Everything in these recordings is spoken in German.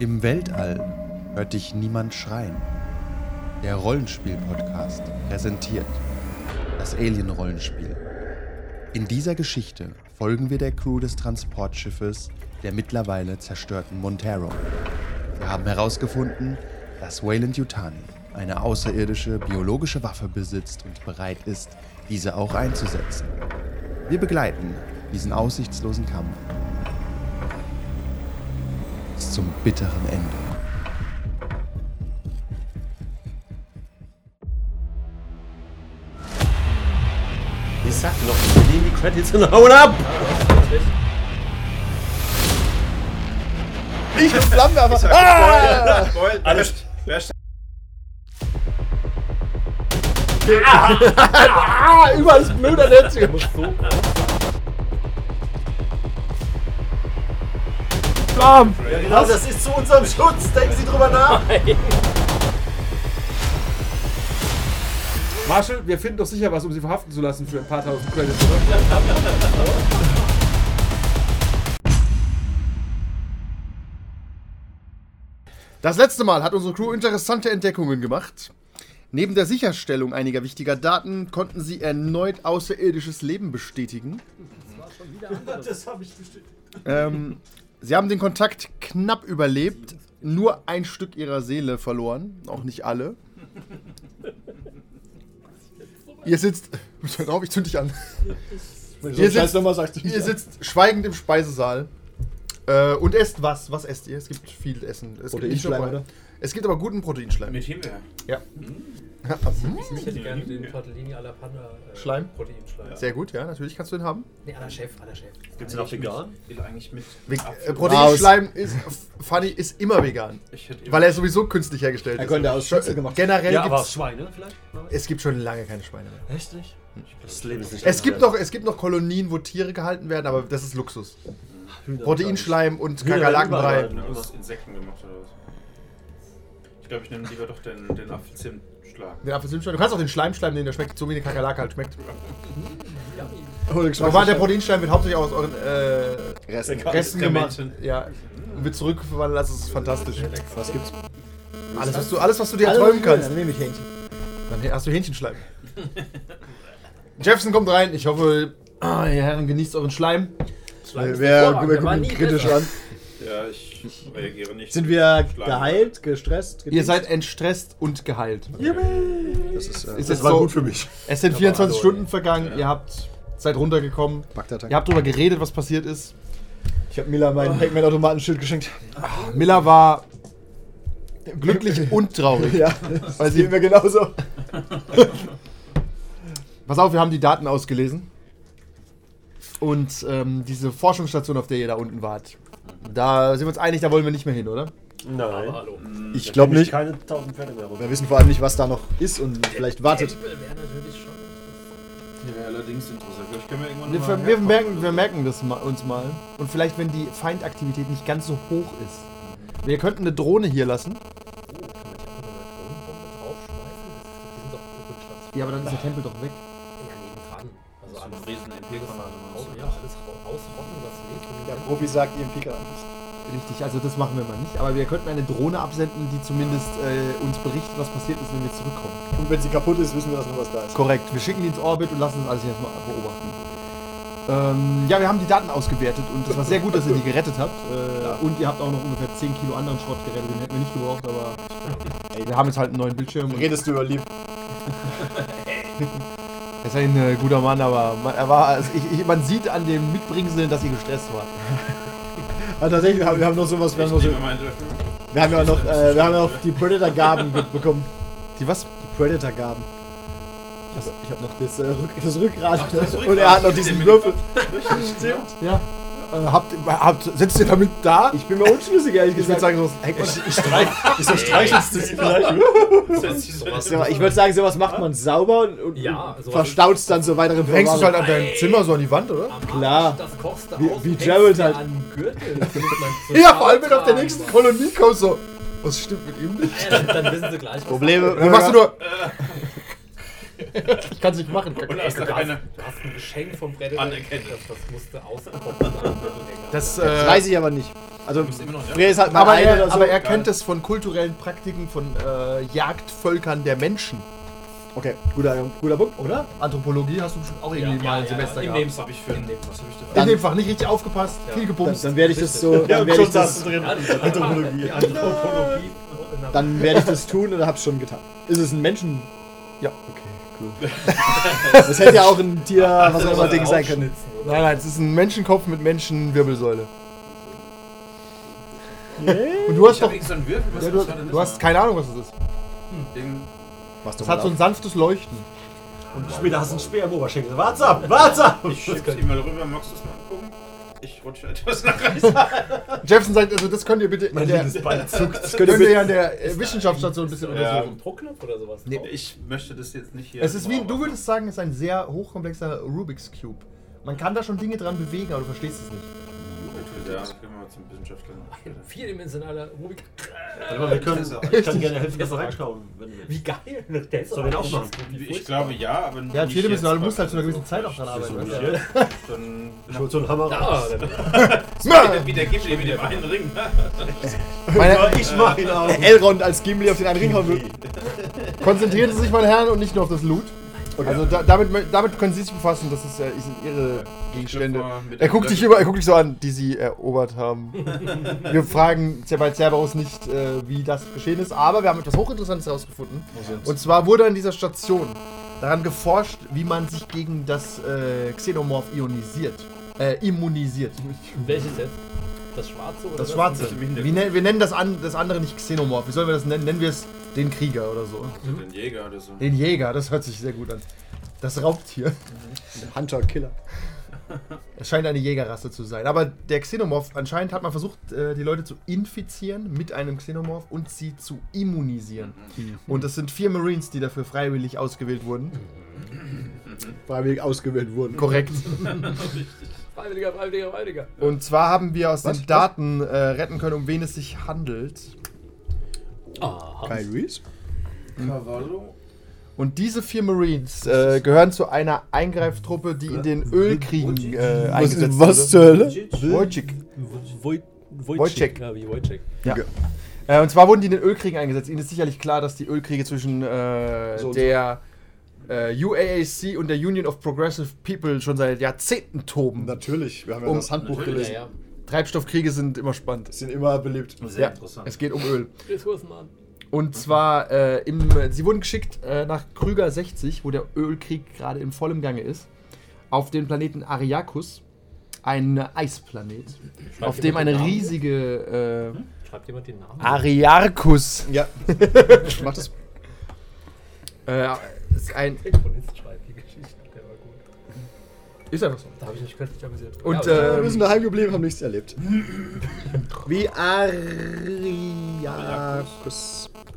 Im Weltall hört dich niemand schreien. Der Rollenspiel-Podcast präsentiert das Alien-Rollenspiel. In dieser Geschichte folgen wir der Crew des Transportschiffes der mittlerweile zerstörten Montero. Wir haben herausgefunden, dass Wayland Yutani eine außerirdische biologische Waffe besitzt und bereit ist, diese auch einzusetzen. Wir begleiten diesen aussichtslosen Kampf zum bitteren Ende. Ich sag noch, wir nehmen die Credits und hauen ab! Ich bin Flammenwerfer. Ah! Alles. Ah, überall ist Blut an Flammen. Genau, das ist zu unserem Schutz. Denken Sie drüber nach. Marshall, wir finden doch sicher was, um sie verhaften zu lassen für ein paar tausend Credits, oder? Das letzte Mal hat unsere Crew interessante Entdeckungen gemacht. Neben der Sicherstellung einiger wichtiger Daten konnten sie erneut außerirdisches Leben bestätigen. Das habe ich bestätigt. Ähm, sie haben den Kontakt knapp überlebt, nur ein Stück ihrer Seele verloren, auch nicht alle. Ihr sitzt. Hör auf, ich zünd dich an. Ihr sitzt, ihr sitzt schweigend im Speisesaal äh, und esst was? Was esst ihr? Es gibt viel Essen. Es Proteinschleim, oder? es gibt aber guten Proteinschleim. Mit Himbeer. Ja. Ich hätte gerne den Tortellini alla Panna äh, Schleim? Proteinschleim. Sehr gut, ja, natürlich kannst du den haben. Nee, aller Chef, aller Chef. Gibt's den auch vegan? Ich will eigentlich mit. Ve- äh, Proteinschleim ist, Funny ist immer vegan. Weil er sowieso künstlich hergestellt Er ist. könnte aus Schnitzel gemacht Generell Ja, aber Schweine vielleicht? es gibt schon lange keine Schweine mehr. Echt nicht? Das Leben ist nicht Es gibt, noch, es gibt noch Kolonien, wo Tiere gehalten werden, aber das ist Luxus. Proteinschleim und Hühner Kakerlakenbrei. gemacht oder was? Ich glaube, ich nehme lieber doch den, den Apfelzimtschlag. Den Apfelsimschleim. Du kannst auch den Schleimschleim nehmen, der schmeckt so wie eine Kakerlake halt schmeckt. Der Aber der Proteinschleim wird hauptsächlich aus euren äh, Rest. Resten gemacht. Ja. Und wird zurückverwandelt, das ist fantastisch. Was gibt's? Alles, was du, alles, was du dir erträumen kannst. Dann nehme ich Hähnchen. Dann hast du Hähnchenschleim. Jefferson kommt rein. Ich hoffe, ah, ihr Herren genießt euren Schleim. Wer, wer guckt ihn kritisch an? Ja, ich reagiere nicht. Sind wir geheilt, gestresst? Ihr seid entstresst und geheilt. Das ist, äh, Ist das war so- gut für mich. Es sind 24 Stunden vergangen. Ihr habt seid runtergekommen. Ihr habt darüber geredet, was passiert ist. Ich habe Mila mein Pac-Man-Automatenschild geschenkt. Miller war glücklich und traurig. Ja, Weil das sie- geht mir genauso. Pass auf, wir haben die Daten ausgelesen. Und ähm, diese Forschungsstation, auf der ihr da unten wart, da sind wir uns einig, da wollen wir nicht mehr hin, oder? Nein. Aber hallo. Ich glaube nicht. Keine 1000 Pferde mehr runter. Wir wissen vor allem nicht, was da noch ist und vielleicht wartet. Tempel wäre natürlich schon. Hier wäre allerdings interessant. Vielleicht können wir irgendwann Wir, mal wir, herkommen. merken, wir merken das ma uns mal. Und vielleicht, wenn die Feindaktivität nicht ganz so hoch ist. Wir könnten eine Drohne hier lassen. Oh. Ja, aber dann ist der Tempel doch weg. Ja, nebendran. Also So alles, ein riesen MP-Granate. raus, ja, alles ra- rausrotten, was Profi sagt, ihr Picker an. Richtig, also das machen wir mal nicht. Aber wir könnten eine Drohne absenden, die zumindest äh, uns berichtet, was passiert ist, wenn wir zurückkommen. Und wenn sie kaputt ist, wissen wir, dass noch was da ist. Korrekt, wir schicken die ins Orbit und lassen das alles jetzt mal beobachten. Ähm, ja, wir haben die Daten ausgewertet und es war sehr gut, dass ihr die gerettet habt. Äh, und ihr habt auch noch ungefähr 10 Kilo anderen Schrott gerettet, den hätten wir nicht gebraucht, aber wir haben jetzt halt einen neuen Bildschirm. Redest du über lieb? Er ist ein äh, guter Mann, aber man, er war, also ich, ich, man sieht an dem Mitbringseln, dass ihr gestresst war. Ah, tatsächlich, wir haben, wir haben noch sowas, wir haben, noch so, wir haben ja noch, äh, wir haben ja noch die Predator-Gaben bekommen. Die was? Die Predator-Gaben. Also, ich habe noch das, äh, Rück, das Rückgrat. das Rückgrat. Und er hat noch diesen Würfel. Stimmt. Ja. Äh, habt, habt, sitzt ihr damit da? Ich bin mir unschlüssig, ehrlich Ich würde gesagt. sagen, so hängt man. Wieso streichelst du sie vielleicht? So, ich würde sagen, sowas macht man sauber und, und Ja, sowas verstaut es dann zur weiteren Du hängst es halt an deinem Zimmer so an die Wand, oder? Klar. Wie- wie Gerald halt. So Ja, vor allem wenn du auf der nächsten. Kolonie kommst, so. Was stimmt mit ihm nicht? Ja, dann, dann wissen sie gleich, was Probleme. Dann machst du nur. Ich kann es nicht machen. Und hast, du hast ein Geschenk vom Predator. Anerkennung. Das, das musste auskommen. Das, Das äh, weiß ich aber nicht. Also, ja. Ist halt mal Aber er, so. aber er kennt es von kulturellen Praktiken von äh, Jagdvölkern der Menschen. Okay, guter, guter Punkt. Oder? Anthropologie hast du bestimmt auch irgendwie mal ein Semester in gehabt. habe ich für In ein, dem was habe ich In denn dem Fach nicht richtig aufgepasst, viel Dann, gebumst. dann werde ich das so. Dann werde ich das, drin. Ja, Anthropologie. Anthropologie. dann werde ich das tun oder hab's schon getan. Ist es ein Menschen? Ja. Okay, cool. das hätte ja auch ein Tier, was auch immer Ding sein können. Nein, nein, es ist ein Menschenkopf mit Menschenwirbelsäule. Und du hast Ich doch. so einen Würfel, was Ja, du, du das hast keine Ahnung, was es ist. Was Es hat so ein sanftes Leuchten. Und später hast du einen Speer im Oberschenkel. Warte ab, warte ab! Ich schick's ihm mal rüber, magst du es mal? Ich rutsche etwas nach rechts. Jefferson sagt, also das könnt ihr bitte in Mein der, Bein zuckt. Das könnt ihr ja in der äh, Wissenschaftsstation ein bisschen Ja. untersuchen. Druckknopf oder sowas? Nee. Ich möchte das jetzt nicht hier. Es ist wie, du würdest sagen, es ist ein sehr hochkomplexer Rubik's Cube. Man kann da schon Dinge dran bewegen, aber du verstehst es nicht. Ja, gehen wir mal zum Wissenschaftler. Ein vierdimensionaler Rubik. Warte mal, wir können, ich kann gerne helfen, dass du reinschauen. Wenn du willst. Wie geil. Der ist Sollen wir ihn auch machen? Ich glaube ja, aber Ja, vierdimensional, musst halt zu einer gewissen Zeit auch dran arbeiten. Dann Ich hol so einen Hammer raus. wie der Gimli mit dem einen Ring. Ich mach ihn auch. Elrond als Gimli auf den einen Ring hauen will. konzentrieren Sie sich, meine Herren, und nicht nur auf das Loot. Also da, damit, damit können Sie sich befassen, das ist, äh, sind Ihre Gegenstände. Er guckt dich über, er guckt dich so an, die Sie erobert haben. wir fragen bei Cerberus nicht, äh, wie das geschehen ist, aber wir haben etwas Hochinteressantes herausgefunden. Und zwar wurde an dieser Station daran geforscht, wie man sich gegen das äh, Xenomorph ionisiert. Äh, immunisiert. Welches jetzt? Das schwarze oder Das Schwarze. Wir, nennen- wir nennen das, an, das andere nicht Xenomorph. Wie sollen wir das nennen? Nennen wir es den Krieger oder so. Den Jäger oder so. Den Jäger, das hört sich sehr gut an. Das Raubtier. Hunter, Killer. Es scheint eine Jägerrasse zu sein. Aber der Xenomorph, anscheinend hat man versucht, äh, die Leute zu infizieren mit einem Xenomorph und sie zu immunisieren. Und das sind vier Marines, die dafür freiwillig ausgewählt wurden. Freiwillig ausgewählt wurden. Korrekt. Freiwilliger, Freiwilliger, Freiwilliger. Und zwar haben wir aus Was? den Daten äh, retten können, um wen es sich handelt. Aha. Kyle Reese? Cavallo. Und diese vier Marines äh, gehören zu einer Eingreiftruppe, die in den Ölkriegen äh, eingesetzt was wurde. zur Hölle? Wojcik. Woj- Wojciech. Ja. Ja. Äh, und zwar wurden die in den Ölkriegen eingesetzt. Ihnen ist sicherlich klar, dass die Ölkriege zwischen äh, so. der äh, UAAC und der Union of Progressive People schon seit Jahrzehnten toben. Natürlich, wir haben ja Um- das Handbuch gelesen. Ja, ja. Treibstoffkriege sind immer spannend. Sind immer beliebt. Sehr Ja, interessant. es geht um Öl. Ressourcenmann. Und zwar, äh, im, sie wurden geschickt äh, nach Krüger 60, wo der Ölkrieg gerade in vollem Gange ist, auf den Planeten Ariakus, ein Eisplanet, auf dem eine riesige äh, Schreibt jemand den Namen? Ariarkus, Ja. Mach das. Ist ein, Der Chronist schreibt die Geschichte. Der war gut. ist einfach so. Da habe ich mich köstlich amüsiert. Und, ja, äh, wir sind daheim geblieben, haben nichts erlebt. Wie Ariakus.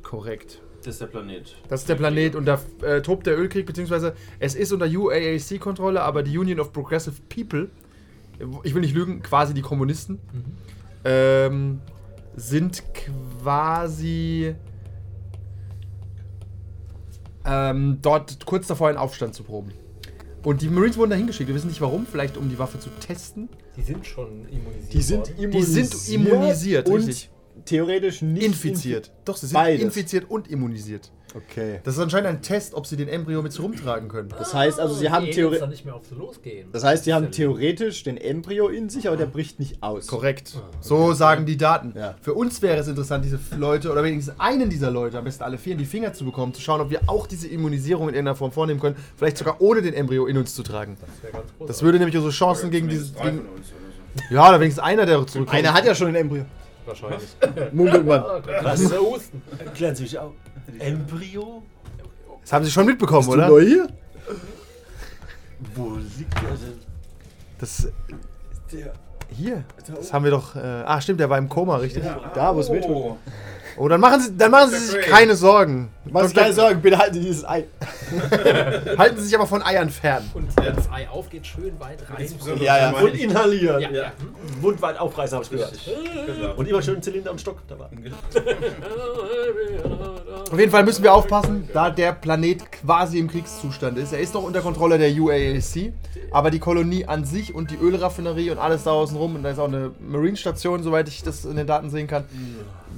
Korrekt. Das ist der Planet. Das ist der Planet und da äh, tobt der Ölkrieg, beziehungsweise es ist unter UAAC-Kontrolle, aber die Union of Progressive People, ich will nicht lügen, quasi die Kommunisten, ähm, sind quasi ähm, dort kurz davor einen Aufstand zu proben. Und die Marines wurden dahin geschickt. Wir wissen nicht warum, vielleicht um die Waffe zu testen. die sind schon immunisiert. Die sind immunisiert. sind immunisiert, und richtig. theoretisch nicht Infiziert. Doch, sie sind Beides. infiziert und immunisiert. Okay. Das ist anscheinend ein Test, ob sie den Embryo mit sich rumtragen können. Das heißt also, sie Ah, haben theoretisch. Das heißt, die haben theoretisch den Embryo in sich, aber der bricht nicht aus. Korrekt. So sagen die Daten. Ja. Für uns wäre es interessant, diese Leute oder wenigstens einen dieser Leute, am besten alle vier, in die Finger zu bekommen, zu schauen, ob wir auch diese Immunisierung in irgendeiner Form vornehmen können. Vielleicht sogar ohne den Embryo in uns zu tragen. Das wäre ganz groß. Das würde nämlich unsere Chancen gegen dieses. Gegen, ja, oder wenigstens einer, der zurückkommt. Einer hat ja schon den Embryo. wahrscheinlich. Munkelt man. Ah, Das ist der Husten. Erklären Sie mich auch. Embryo? Das haben sie schon mitbekommen, Bist du oder? neu hier? Wo liegt der denn? Das. Der. Hier. Das haben wir doch. Äh, ah, stimmt, der war im Koma, richtig? Da, wo es. Oh, Oh, dann machen Sie, dann machen Sie sich keine Sorgen. Mach dir keine Sorgen, bitte halten Sie dieses Ei. Halten Sie sich aber von Eiern fern. Und wenn das Ei aufgeht, schön weit rein. Ja, ja. Und inhalieren. Ja, ja. Mund weit aufreißen, habe ich gehört. Genau. Und immer schön Zylinder und Stock dabei. Auf jeden Fall müssen wir aufpassen, da der Planet quasi im Kriegszustand ist. Er ist noch unter Kontrolle der UAAC, aber die Kolonie an sich und die Ölraffinerie und alles da außen rum, und da ist auch eine Marine-Station, soweit ich das in den Daten sehen kann,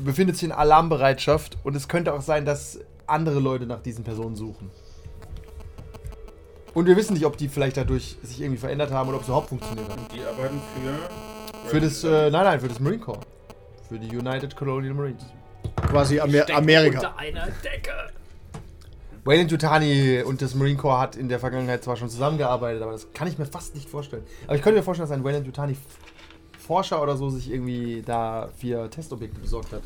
befindet sich in Alarmbereitschaft und es könnte auch sein, dass andere Leute nach diesen Personen suchen. Und wir wissen nicht, ob die vielleicht dadurch sich irgendwie verändert haben oder ob es überhaupt funktioniert hat. Die arbeiten für. Für das, äh, nein, nein, für das Marine Corps. Für die United Colonial Marines. Quasi Amer Amerika. Unter einer Decke. Wayland Yutani und das Marine Corps hat in der Vergangenheit zwar schon zusammengearbeitet, aber das kann ich mir fast nicht vorstellen. Aber ich könnte mir vorstellen, dass ein Wayland Yutani Forscher oder so sich irgendwie da vier Testobjekte besorgt hat.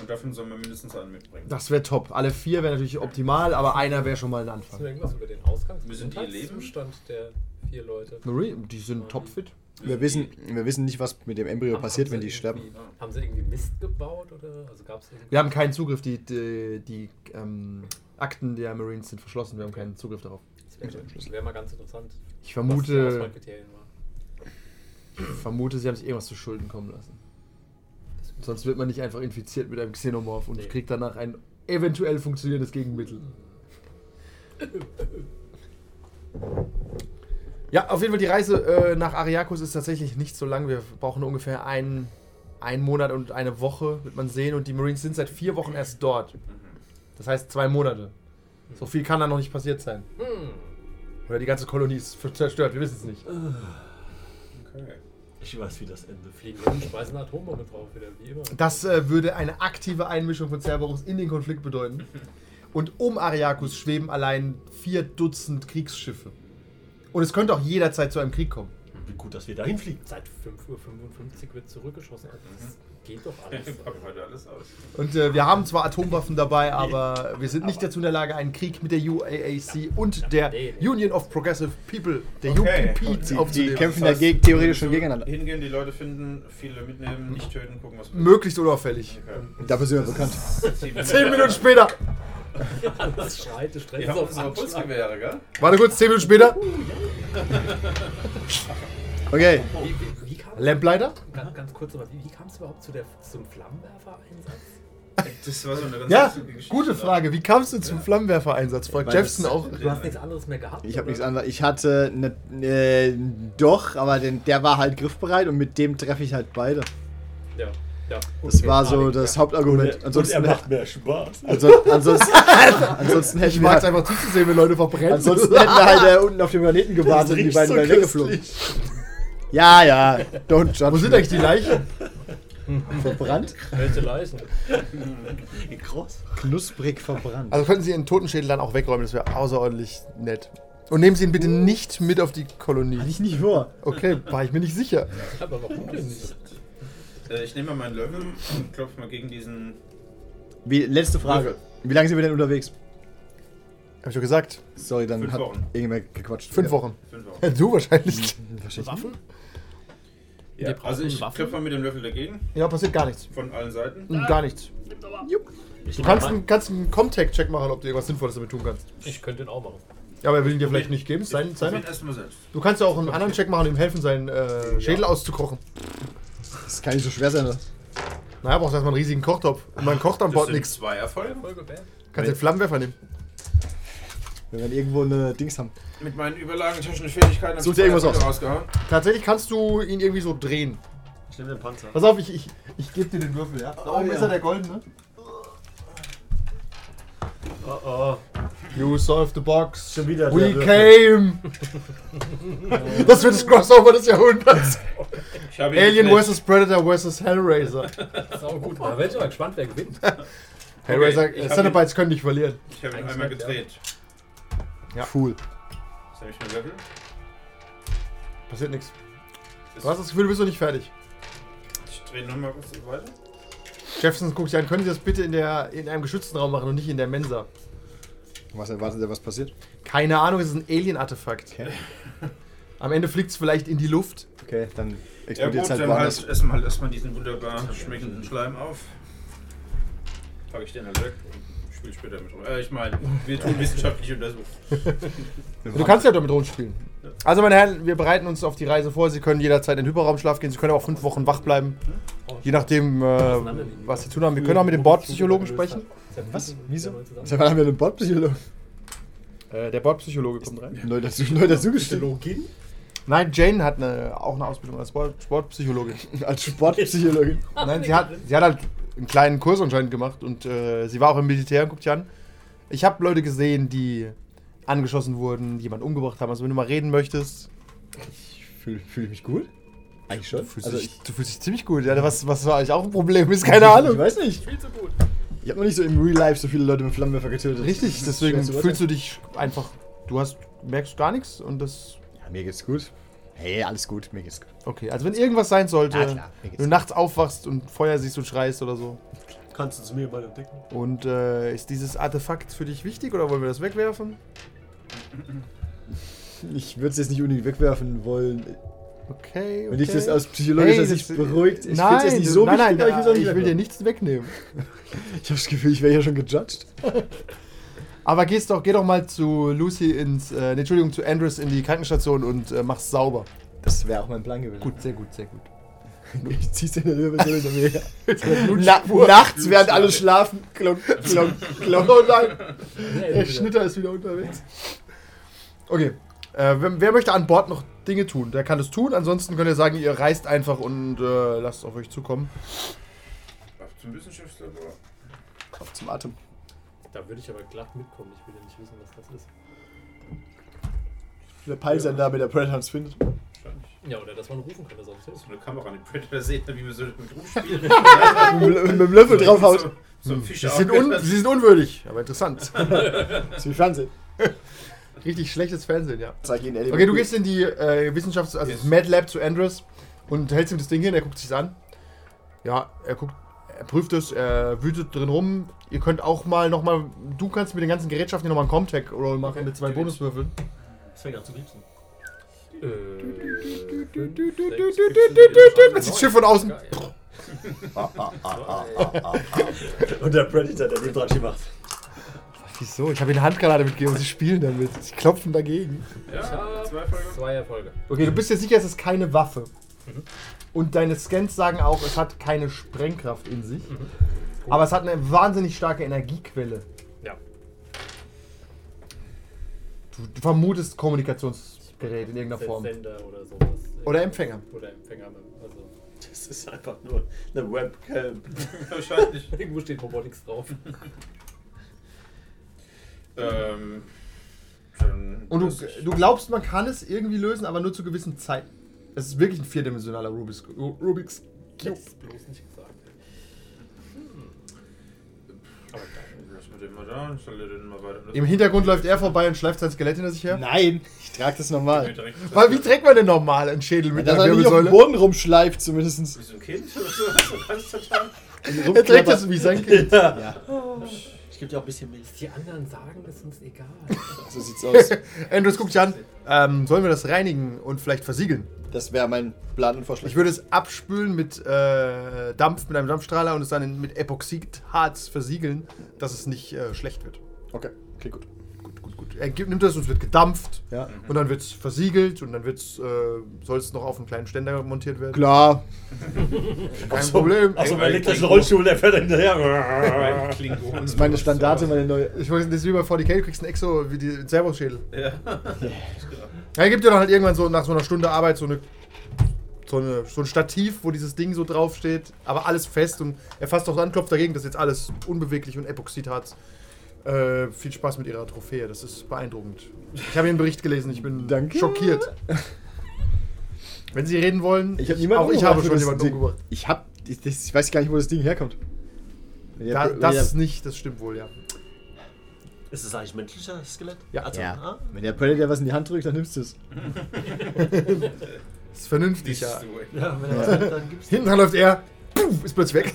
Und davon soll man mindestens einen mitbringen. Das wäre top. Alle vier wäre natürlich optimal, aber einer wäre schon mal ein Hast Anfang. du irgendwas über den Ausgangs- Müssen die Gesundheitszustand der vier Leute? Marine, die sind topfit. Wir wissen, wir wissen nicht, was mit dem Embryo passiert, wenn die sterben. Haben sie irgendwie Mist gebaut oder? Also gab es Wir haben keinen Zugriff, die, die, die ähm, Akten der Marines sind verschlossen, wir haben keinen Zugriff darauf. Das wäre wär mal ganz interessant. Ich was die vermute, ich vermute, sie haben sich irgendwas zu Schulden kommen lassen. Sonst wird man nicht einfach infiziert mit einem Xenomorph und Nee. kriegt danach ein eventuell funktionierendes Gegenmittel. Ja, auf jeden Fall die Reise äh, nach Ariakus ist tatsächlich nicht so lang. Wir brauchen ungefähr einen, einen Monat und eine Woche, wird man sehen. Und die Marines sind seit vier Wochen erst dort. Das heißt zwei Monate. So viel kann da noch nicht passiert sein. Hm. Oder die ganze Kolonie ist zerstört, wir wissen es nicht. Okay. Ich weiß, wie das Ende Fliegen rum, schmeißen eine Atombombe drauf wieder, wie immer. Das äh, würde eine aktive Einmischung von Cerberus in den Konflikt bedeuten. Und um Ariakus schweben allein vier Dutzend Kriegsschiffe. Und es könnte auch jederzeit zu einem Krieg kommen. Wie gut, dass wir dahin fliegen. Seit 5.55 Uhr wird zurückgeschossen. Also das geht doch alles. Ich pack heute alles aus. Und äh, wir haben zwar Atomwaffen dabei, aber wir sind nicht dazu in der Lage, einen Krieg mit der UAAC und der. Union of Progressive People, der Okay. UPP, Die, die aufzunehmen. kämpfen Das heißt, dagegen, theoretisch schon gegeneinander. Hingehen, die Leute finden, viele mitnehmen, nicht töten, gucken, was Möglichst unauffällig. Okay. Dafür sind wir bekannt. Zehn Minuten später. Das schreit, das haben auf unsere. Pulsgewehre, gell? Warte kurz, zehn Minuten später. Okay, Wie, wie, Lampleiter? ganz, ganz kurz, aber wie, wie kam es überhaupt zu der, zum Flammenwerfer-Einsatz? Das war so eine ganz Ja, gute Frage. Wie kamst du zum Flammenwerfer-Einsatz? Fragt Jefferson das- auch. Du hast nichts anderes mehr gehabt? ich habe nichts anderes. Ich hatte ne, äh, doch, aber den, der war halt griffbereit und mit dem treffe ich halt beide. Ja, ja. Das okay. war so Ah, das ja. Hauptargument. Und er Ansonsten, macht mehr Spaß. also, ansonsten, ansonsten hätten Ich wir mag es halt, einfach zuzusehen, wenn Leute verbrennen. ansonsten hätten wir halt äh, unten auf dem Planeten gewartet und die beiden so wären weggeflogen. Ja, ja, don't judge. Wo sind me. eigentlich die Leichen? verbrannt? Welche Leichen? Groß. Knusprig verbrannt. Also könnten Sie Ihren Totenschädel dann auch wegräumen, das wäre außerordentlich nett. Und nehmen Sie ihn bitte nicht mit auf die Kolonie. Hatte ich nicht vor. Okay, war ich mir nicht sicher. Aber warum denn nicht? Äh, ich nehme mal meinen Löffel und klopfe mal gegen diesen. Wie, letzte Frage. Wie lange sind wir denn unterwegs? Hab ich doch gesagt. Sorry, dann Fünf hat Wochen. irgendwer gequatscht. Fünf Ja. Wochen. Fünf Wochen. Du wahrscheinlich. Wahrscheinlich. Waffen? Ja, Wir brauchen also ich Waffen. klopfe mal mit dem Löffel dagegen, Ja, passiert gar nichts. von allen Seiten. Hm, Gar nichts. Du kannst, einen- kannst einen Comtech-Check machen, ob du irgendwas Sinnvolles damit tun kannst. Ich könnte ihn auch machen. Ja, aber er will ihn dir vielleicht nicht geben. Sein, Ich seiner. erstmal selbst. Du kannst ja auch einen anderen Check machen und ihm helfen, seinen äh, Schädel auszukochen. Das kann nicht so schwer sein. Oder? Naja, brauchst erstmal einen riesigen Kochtopf. Und man kocht an Das Bord sind nichts. zwei Erfolge. Kannst den Flammenwerfer nehmen. Wenn wir irgendwo eine Dings haben. Mit meinen überlagentechnischen Fähigkeiten Such dir irgendwas aus. rausgehauen. Tatsächlich kannst du ihn irgendwie so drehen. Ich nehme den Panzer. Pass auf, ich, ich, ich gebe dir den Würfel, ja? Da oben ja. ist er der goldene. Oh oh. You solved the box. Schon wieder We came. das wird das Crossover des Jahrhunderts. Ich habe ihn Alien vs. Predator vs. Hellraiser. Sau gut. Da bin ich mal gespannt, wer gewinnt. Hellraiser, hab Cenobites können nicht verlieren. Ich habe ihn einmal nicht, ja. Gedreht. Cool. Jetzt nehme ich meinen Löffel. Passiert nichts. Du hast das Gefühl, du bist noch nicht fertig. Ich drehe nochmal kurz weiter. Jefferson guckt sich an, können Sie das bitte in, der, in einem geschützten Raum machen und nicht in der Mensa? Was erwartet ihr, was passiert? Keine Ahnung, es ist ein Alien-Artefakt. Okay. Am Ende fliegt es vielleicht in die Luft. Okay, dann Ja explodiert gut, es halt dann woanders. halt, essen wir halt erstmal diesen wunderbar schmeckenden Schleim auf. Packe ich den halt weg spiele später mit rum. Äh, ich meine, wir tun wissenschaftliche Untersuchungen. Du kannst ja damit rumspielen. Also, meine Herren, wir bereiten uns auf die Reise vor. Sie können jederzeit in den Hyperraumschlaf gehen. Sie können auch fünf Wochen wach bleiben. Je nachdem, äh, was Sie tun haben. Wir können auch mit dem Bordpsychologen sprechen. Was? Wieso? Seit wann haben wir einen Bordpsychologen? Äh, der Bordpsychologe kommt rein. Neu dazu, neu dazu gestellt. Psychologin? Nein, Jane hat eine, auch eine Ausbildung als Sport, Sportpsychologin. Als Sportpsychologin. Nein, sie hat, sie hat halt einen kleinen Kurs anscheinend gemacht und äh, sie war auch im Militär guckt dich an. Ich habe Leute gesehen, die angeschossen wurden, die jemanden umgebracht haben. Also wenn du mal reden möchtest, Ich fühle fühl ich mich gut. Eigentlich schon. du fühlst, Also dich, du fühlst dich ziemlich gut. Ja, was, was war eigentlich auch ein Problem ist, keine Ahnung. Ich weiß nicht. Viel zu gut. Ich habe noch nicht so im Real Life so viele Leute mit Flammenwerfer getötet. Richtig, deswegen fühlst du dich einfach, du hast, merkst gar nichts und das, Ja, mir geht's gut. Hey, alles gut, mir geht's gut. okay. Also wenn irgendwas sein sollte, Ja, klar, wenn du nachts aufwachst und Feuer siehst und schreist oder so. Kannst du zu mir mal entdecken? Und äh, ist dieses Artefakt für dich wichtig oder wollen wir das wegwerfen? Ich würde es jetzt nicht unbedingt wegwerfen wollen. Okay, okay. Wenn dich das aus psychologischer Hey, Sicht das- beruhigt. Ich nein, find's jetzt nicht so nein, wichtig, nein, aber ich ich will dir nichts wegnehmen. Ich habe das Gefühl, ich wäre hier schon gejudged. Aber gehst doch, geh doch mal zu Lucy ins, äh, nee, Entschuldigung, zu Andrews in die Krankenstation und äh, mach's sauber. Das wäre auch mein Plan gewesen. Gut, sehr gut, sehr gut. Ich zieh's in der Wirbelsäule hinter mir. Na, nachts, während alle schlafen. Klonk, klonk, klonk. Oh nein, der Schnitter ist wieder unterwegs. Okay, äh, wer, wer möchte an Bord noch Dinge tun? Der kann es tun. Ansonsten könnt ihr sagen, ihr reist einfach und äh, lasst es auf euch zukommen. Ab zum Wissenschaftslabor. Auf zum Atem. Da würde ich aber glatt mitkommen. Ich will ja nicht wissen, was das ist. Der Peilsender da mit der Predator uns findet. Ja, oder dass man rufen kann, dass er uns hilft. So eine Kamera an den Predator sehen, wie wir so mit rumspielen. mit, mit dem Löffel draufhaut. So, so ein Fisch Sie sind, un sie sind unwürdig, aber interessant. Das ist wie Fernsehen. Richtig schlechtes Fernsehen, ja. Zeig ihnen Eddie. Okay, du gehst in die äh, Wissenschafts-, also das Mad Lab zu Andrews und hältst ihm das Ding hin, er guckt sich's an. Ja, er guckt, er prüft es, er wütet drin rum. Ihr könnt auch mal nochmal, du kannst mit den ganzen Gerätschaften hier nochmal einen Comtech-Roll machen Okay. mit zwei Bonuswürfeln. Das fängt an zu liebsten. Jetzt das Schiff von außen. Und der Predator, der den dran macht. Wieso? Ich habe ihnen eine Handgranate mitgegeben und sie spielen damit. Sie klopfen dagegen. Ja. Zwei Erfolge. Okay, du bist dir sicher, es ist keine Waffe. Und deine Scans sagen auch, es hat keine Sprengkraft in sich. Aber es hat eine wahnsinnig starke Energiequelle. Ja. Du, du vermutest Kommunikationsgerät in irgendeiner Form. Sender oder sowas. Oder Empfänger. Oder Empfänger. Also, Das ist einfach nur eine Webcam. Wahrscheinlich. irgendwo steht Robotics drauf. ähm, Und du, du glaubst, man kann es irgendwie lösen, aber nur zu gewissen Zeiten. Es ist wirklich ein vierdimensionaler Rubik's, Rubik's Cube. Jetzt bloß nicht gesagt. Aber geil. Lass mal den mal da und stell dir den mal weiter. Im Hintergrund läuft er vorbei und schleift sein Skelett hinter sich her. Nein, ich trage das normal. Weil, wie trägt man denn normal einen Schädel mit Dass einer er nicht auf dem Wirbelsäule? Boden rumschleift, zumindest. Wie so ein Kind oder so. Er trägt das wie sein Kind. Ja, Ich gebe dir auch ein bisschen Milch. Die anderen sagen, ist uns egal. so sieht's aus. Andrews guckt dich an. Ähm, sollen wir das reinigen und vielleicht versiegeln? Das wäre mein Plan und Vorschlag. Ich würde es abspülen mit äh, Dampf, mit einem Dampfstrahler und es dann mit Epoxidharz versiegeln, dass es nicht äh, schlecht wird. Okay, okay, gut. Gut. Er nimmt das und es wird gedampft Ja. und dann wird es versiegelt und dann wird's, äh, soll es noch auf einen kleinen Ständer montiert werden. Klar. Kein Problem. So einem Ey, elektrischen ey, Rollstuhl, der fährt hinterher. Das ist meine Standarte, meine neue. Ich weiß, das ist wie bei 40k, du kriegst einen Exo wie die Servos-Schädel. Ja. Er gibt dir dann halt irgendwann so nach so einer Stunde Arbeit so eine so, eine, so ein Stativ, wo dieses Ding so draufsteht, aber alles fest und er fasst auch an, klopft dagegen, das ist jetzt alles unbeweglich und Epoxidharz. Äh, viel Spaß mit ihrer Trophäe, das ist beeindruckend. Ich habe Ihren Bericht gelesen, ich bin Danke. schockiert. Wenn Sie reden wollen, Ich habe niemanden auch ich habe schon jemanden umgebracht. Ich hab. Ich, das, ich weiß gar nicht, wo das Ding herkommt. Da, das ist nicht, das stimmt wohl, ja. Ist das eigentlich menschlicher Skelett? Ja. Also, ja. ah, Wenn der Predator was in die Hand drückt, dann nimmst du es. Das ist vernünftig, ja. ja, wenn er dann gibt's. Hinten dran läuft er, ist plötzlich weg.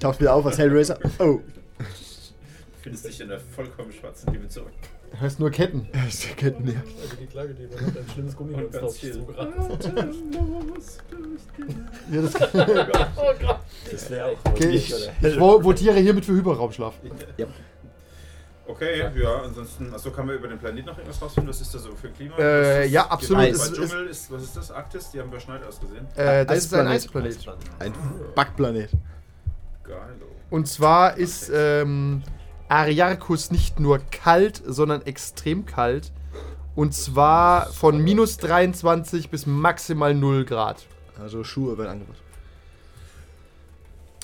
Taucht wieder auf als Hellraiser. Oh. Findest dich in der vollkommen schwarzen Dimension. Hörst nur Ketten. Ketten, ja. Also die Klage, die hat, ein schlimmes Gummimonster ganz auf sich viel. zugerannt. Ja, das, Oh Gott. Das wäre auch okay, nicht, ich, votiere hiermit für Hyperraumschlaf. Okay, ja, ansonsten, achso, kann man über den Planet noch irgendwas rausfinden? Was ist da so für ein Klima? Äh, ja, absolut. Bei Es ist- Dschungel ist, was ist das? Arktis? Die haben überschneit ausgesehen. Äh, das ist ein Eisplanet. Eisplanet. Ein Backplanet. Geil. Und zwar ist ähm, Ariarchus nicht nur kalt, sondern extrem kalt. Und zwar von minus 23 bis maximal 0 Grad. Also Schuhe werden angebracht.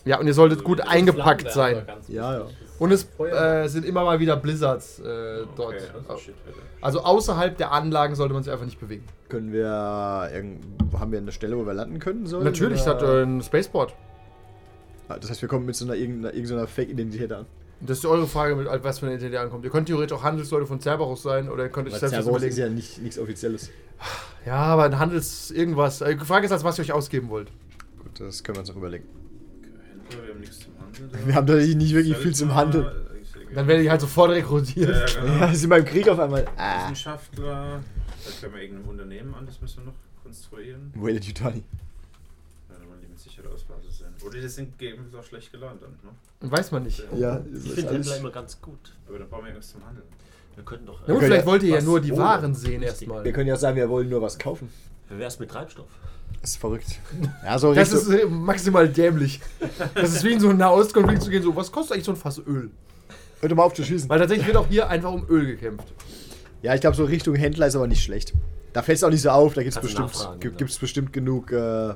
Ja, und ihr solltet gut eingepackt sein. Ja, ja. Und es äh, sind immer mal wieder Blizzards äh, dort. Okay, also shit. Also außerhalb der Anlagen sollte man sich einfach nicht bewegen. Können wir. irgend- Haben wir eine Stelle, wo wir landen können sollen? Natürlich, es hat äh, ein Spaceport. Ah, Das heißt, wir kommen mit so einer irgendeiner, irgendeiner Fake-Identität an. Das ist eure Frage, mit was für eine Identität ankommt. Ihr könnt theoretisch auch Handelsleute von Cerberus sein oder ihr könnt euch selbst was Cerberus überlegen. ist ja nicht, nichts Offizielles. Ja, aber ein Handels irgendwas. Äh, Die Frage ist, als was ihr euch ausgeben wollt. Gut, das können wir uns noch überlegen. Händler, wir haben nichts zum Handeln. Wir haben da nicht wirklich viel zum Handeln. Dann werdet ihr halt sofort rekrutiert. Ja, genau. Ja, sind beim Krieg auf einmal. Ah. Wissenschaftler. Vielleicht können wir irgendeinem Unternehmen an, das müssen wir noch konstruieren. Wayland Yutani. Ja, dann wollen die mit Sicherheit aus Basis sein. Oder die sind geben auch schlecht gelernt dann, ne? Weiß man nicht. Ja, Ich finde Händler immer ganz gut. Aber dann brauchen wir irgendwas zum Handeln. Wir könnten doch. Ja, gut, können vielleicht ja wollt ihr ja was nur die ohne. Waren sehen erstmal. Wir können ja sagen, wir wollen nur was kaufen. Wie wär's mit Treibstoff? Das ist verrückt. Ja, so Das ist äh, maximal dämlich. Das ist wie in so einen Nahostkonflikt zu gehen, so, was kostet eigentlich so ein Fass Öl? Hört doch mal auf zu schießen. Weil tatsächlich wird auch hier einfach um Öl gekämpft. Ja, ich glaube, so Richtung Händler ist aber nicht schlecht. Da fällt es auch nicht so auf. Da gibt es bestimmt, ja. gibt's bestimmt genug. Äh,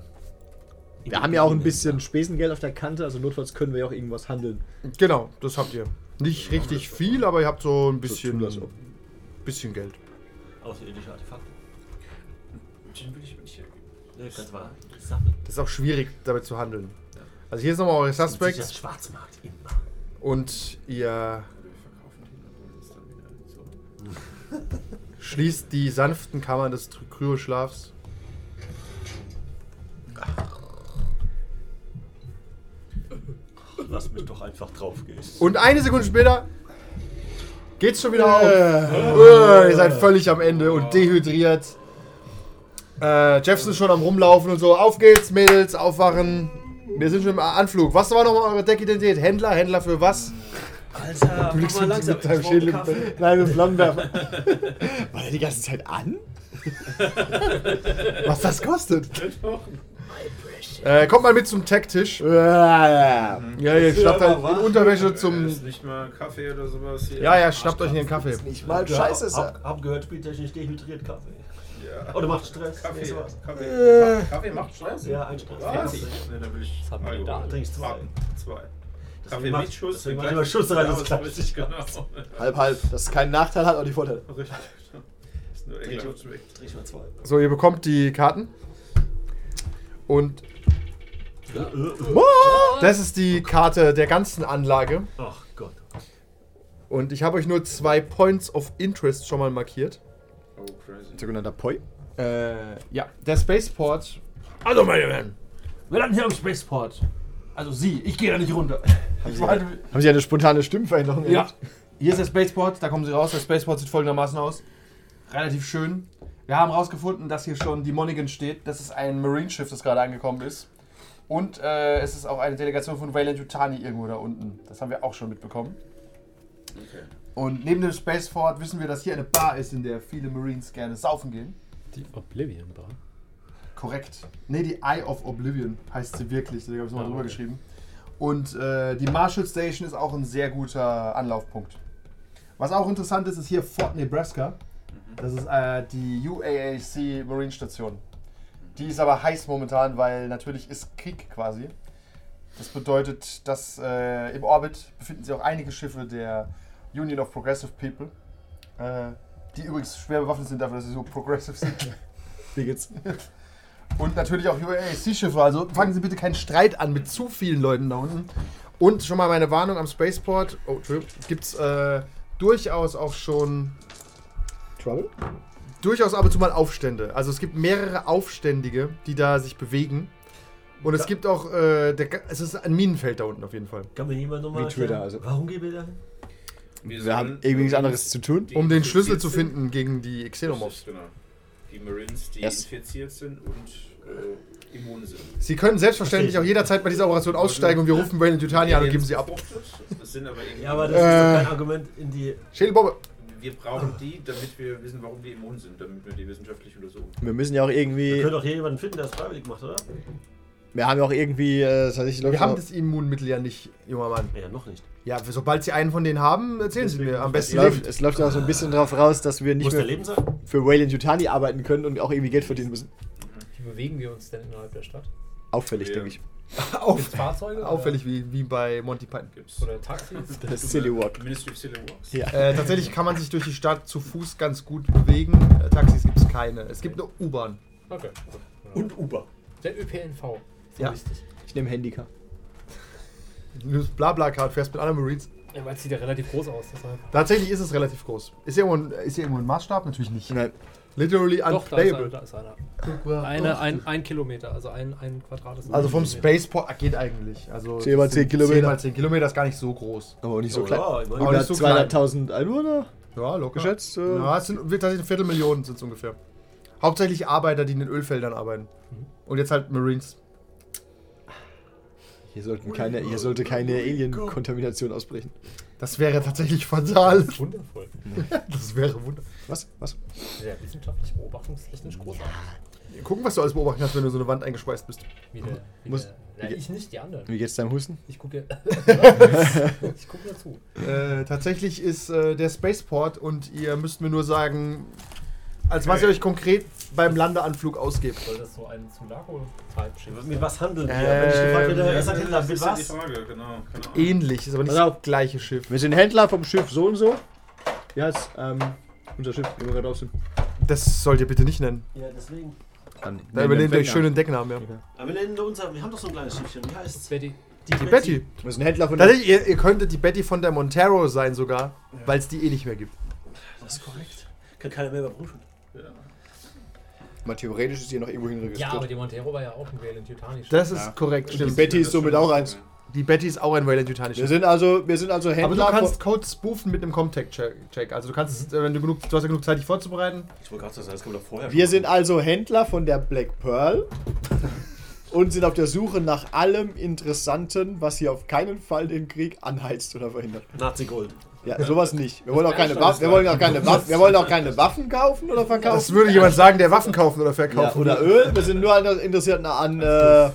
wir haben ja auch ein bisschen Spesengeld auf der Kante. Also notfalls können wir ja auch irgendwas handeln. Genau, das habt ihr. Nicht richtig viel, aber ihr habt so ein bisschen, so. bisschen Geld. Außerirdische Artefakte. Den will ich nicht hergeben. Wahr. Sachen. Das ist auch schwierig, damit zu handeln. Also hier ist nochmal eure Das Suspects Schwarzmarkt immer. und ihr Oder wir verkaufen die und holen uns dann wieder so. schließt die sanften Kammern des Kryoschlafs. Lass mich doch einfach draufgehen. Und eine Sekunde später geht's schon wieder auf. Äh, ihr seid völlig am Ende und dehydriert. Äh, Jefferson ist schon am Rumlaufen und so. Auf geht's, Mädels, aufwachen. Wir sind schon im Anflug. Was war nochmal eure Deckidentität? Händler? Händler für was? Alter, Du liegst mit, mit deinem Schädel Nein, mit Flammenwerfer. War der die ganze Zeit an? Was das kostet? Äh, kommt mal mit zum Tech-Tisch. Ja, Ja, ihr schnappt halt in Unterwäsche Äh, zum. ist nicht mal Kaffee oder sowas hier. Ja, ja, schnappt euch in den Kaffee. Nicht mal scheiße ist. Hab, hab gehört, spieltechnisch dehydriert Kaffee. Ja. Oder macht Stress. Kaffee, Nee, sowas. Kaffee. Äh. Kaffee macht Stress? Ja, ein Stress. Was? Nee, dann will ich Was haben wir da? Trinkst zwei. Zwei. Kaffee macht- mit Schuss. deswegen macht immer Schuss rein, das Ja, ist richtig genau. Halb, halb. Das ist kein Nachteil, hat auch die Vorteile. Richtig. Trink mal zwei. So, ihr bekommt die Karten. Und das ist die Karte der ganzen Anlage. Ach Gott. Und ich habe euch nur zwei Points of Interest schon mal markiert. Oh, crazy. Sogenannter Poi. Äh, ja, der Spaceport. Also, meine Herren, wir landen hier am Spaceport. Also, Sie, ich gehe da nicht runter. Ich behalte- Haben Sie eine spontane Stimmveränderung Ja, erlebt? hier ist der Spaceport, da kommen Sie raus. Der Spaceport sieht folgendermaßen aus. Relativ schön. Wir haben herausgefunden, dass hier schon die Monaghan steht. Das ist ein Marine-Schiff, das gerade angekommen ist. Und äh, es ist auch eine Delegation von Wayland Yutani irgendwo da unten. Das haben wir auch schon mitbekommen. Okay. Und neben dem Spaceport wissen wir, dass hier eine Bar ist, in der viele Marines gerne saufen gehen. Die Oblivion Bar. Korrekt. Ne, die Eye of Oblivion heißt sie wirklich. Da habe ich nochmal Ah, drüber okay. geschrieben. Und äh, die Marshall Station ist auch ein sehr guter Anlaufpunkt. Was auch interessant ist, ist hier Fort Nebraska. Das ist äh, die UAAC Marine Station. Die ist aber heiß momentan, weil natürlich ist Krieg quasi. Das bedeutet, dass äh, im Orbit befinden sich auch einige Schiffe der Union of Progressive People. Äh, die übrigens schwer bewaffnet sind dafür, dass sie so progressive sind. Wie geht's? Und natürlich auch UAC-Schiffe. Also fangen Sie bitte keinen Streit an mit zu vielen Leuten da unten. Und schon mal meine Warnung am Spaceport. Oh, gibt es äh, durchaus auch schon. Trouble? Durchaus ab und zu mal Aufstände. Also es gibt mehrere Aufständige, die da sich bewegen. Und es gibt auch. Äh, der, es ist ein Minenfeld da unten auf jeden Fall. Kann mir jemand nochmal Wie Twitter, erklären, also. Warum gehen wir da hin? Wir haben irgendwie nichts anderes zu tun. Um den Schlüssel zu finden gegen die Xenomorphs. Genau. Die Marines, die Yes. infiziert sind und äh, immun sind. Sie können selbstverständlich auch jederzeit bei dieser Operation aussteigen und wir rufen Wayne und Yutani an und geben sie ab. Das sind aber irgendwie. Ja, aber das Äh. ist doch kein Argument in die. Schädelbombe. Wir brauchen die, damit wir wissen, warum die immun sind, damit wir die wissenschaftlich untersuchen. Wir müssen ja auch Wir irgendwie. können doch hier jemanden finden, der es freiwillig macht, oder? Wir haben ja auch irgendwie. Äh, das heißt, ich Wir haben das Immunmittel ja nicht, junger Mann. Ja, noch nicht. Ja, sobald Sie einen von denen haben, erzählen Sie mir. Am es, besten läuft, es läuft ja auch so ein bisschen drauf raus, dass wir nicht Muss mehr für Wayland Yutani arbeiten können und auch irgendwie Geld verdienen müssen. Wie bewegen wir uns denn innerhalb der Stadt? Auffällig, Ja. denke ich. Auf, Gibt's Fahrzeuge? auffällig wie, wie bei Monty Python. Gibt's. Oder, oder Taxis? Das ist Silly Walk. Ministry of Silly Walks. Ja. Äh, tatsächlich kann man sich durch die Stadt zu Fuß ganz gut bewegen. Äh, Taxis gibt es keine. Es gibt eine U-Bahn. Okay. Und Uber. Der ÖPNV. So Ja. wichtig. Ich nehme Handicap. Du Blabla-Card fährst mit anderen Marines. Ja, weil es sieht ja relativ groß aus, deshalb. Tatsächlich ist es relativ groß. Ist hier irgendwo ein, ist hier irgendwo ein Maßstab? Natürlich nicht. Nein. Literally Doch, da ist, einer, unplayable. da ist einer. Guck mal. Eine, ein, ein Kilometer, also ein, ein Quadrat ist Also vom Kilometer. Spaceport geht eigentlich. Also 10 mal das sind 10 Kilometer. 10 mal 10 Kilometer ist gar nicht so groß. Aber auch nicht so Oh, klein. ja, ich meine, Aber nicht so 200.000 Einwohner Ja, locker. geschätzt. Äh, Ja, es sind tatsächlich eine Viertelmillion sind es ungefähr. Hauptsächlich Arbeiter, die in den Ölfeldern arbeiten. Und jetzt halt Marines. Hier, sollten keine, hier sollte keine Alien-Kontamination ausbrechen. Das wäre tatsächlich fatal. Wundervoll. Das wäre wunderbar. Was? Was? Sehr wissenschaftlich beobachtungstechnisch großartig. Gucken, was du alles beobachten kannst, wenn du so eine Wand eingeschweißt bist. Wie der, wie Muss- der, ja, ich nicht, die anderen. Wie geht's deinem Husten? Ich gucke. ich gucke nur zu. Äh, tatsächlich ist äh, der Spaceport und ihr müsst mir nur sagen, als was ihr euch konkret beim Landeanflug ausgebt. Soll das so ein Sulaco-Type-Schiff Mit was handeln wir? Ähm, Wenn ich gefragt ja, mit ist ja die was? Frage, genau. Ahnung. Ähnlich, ist aber nicht das gleiche Schiff. Wir sind Händler vom Schiff so und so. Ja, ist ähm, unser Schiff, wie wir gerade auf sind. Das sollt ihr bitte nicht nennen. Ja, deswegen. Dann Da übernehmt euch schönen Decknamen, ja. Aber wir nennen unser, wir haben doch so ein kleines Schiffchen. Wie heißt's? Betty. Die Betty. Wir sind Händler von der. Tatsächlich, ihr, ihr könntet die Betty von der Montero sein sogar, weil es die eh nicht mehr gibt. Das ist korrekt. Kann keiner mehr überprüfen. Mal theoretisch ist hier noch irgendwo hin Ja, aber die Montero war ja auch ein Wayland Yutani. Das ist Ja. korrekt, die stimmt. Betty ist somit auch eins. Die Betty ist auch ein Wayland Yutani Wir sind also, wir sind also Aber du Händler kannst. Codes spoofen mit einem Comtech-Check. Also du kannst, äh, wenn du genug, du hast ja genug Zeit, dich vorzubereiten. Ich wollte gerade sagen, das kommt doch vorher. Wir sind also Händler von der Black Pearl und sind auf der Suche nach allem Interessanten, was hier auf keinen Fall den Krieg anheizt oder verhindert. Nazi Gold. Ja, sowas nicht. Wir wollen auch keine Waffen, wir wollen auch keine Waffen, wir wollen auch keine Waffen kaufen oder verkaufen. Das würde jemand sagen, der Waffen kaufen oder ja, verkaufen oder will. Öl. Wir sind nur interessiert an äh,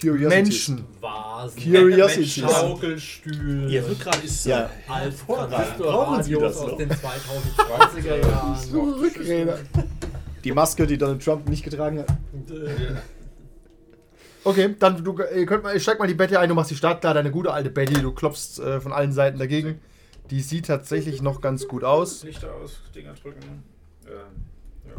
Curiosities. Menschen. Vasen. Curiosities. Schaukelstühle. Ihr Rückgrat ist Ja. äh, hervorragend. Brauchen Sie das aus noch? den 2020er Jahren. Rückräder. Die Maske, die Donald Trump nicht getragen hat. Okay, dann du, ihr könnt mal, ich steig mal die Betty ein, du machst die Stadt klar, deine gute alte Betty, du klopfst äh, von allen Seiten dagegen. Die sieht tatsächlich noch ganz gut aus. Lichter aus, Dinger drücken. Ähm, ja.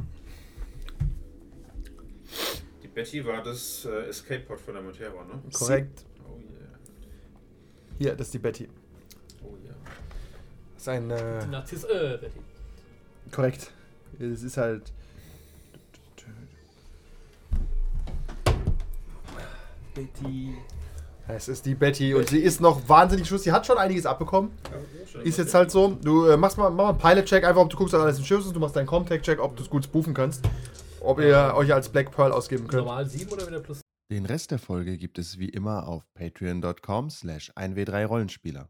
Die Betty war das äh, Escape-Pod von der Montero, ne? Korrekt. Oh yeah. Hier, das ist die Betty. Oh yeah. Das ist ein. Äh, Narziss, äh, Betty. korrekt. Es ist halt. Betty. Es ist die Betty und sie ist noch wahnsinnig schuss. Sie hat schon einiges abbekommen. Ist jetzt halt so. Du äh, machst mal, mach mal einen Pilot-Check, einfach ob du guckst, ob alles im Schiff ist. Du machst deinen Comtech-Check, ob du es gut spoofen kannst. Ob ihr euch als Black Pearl ausgeben könnt. Normal 7 oder wieder plus Den Rest der Folge gibt es wie immer auf patreon.com slash 1w3rollenspieler.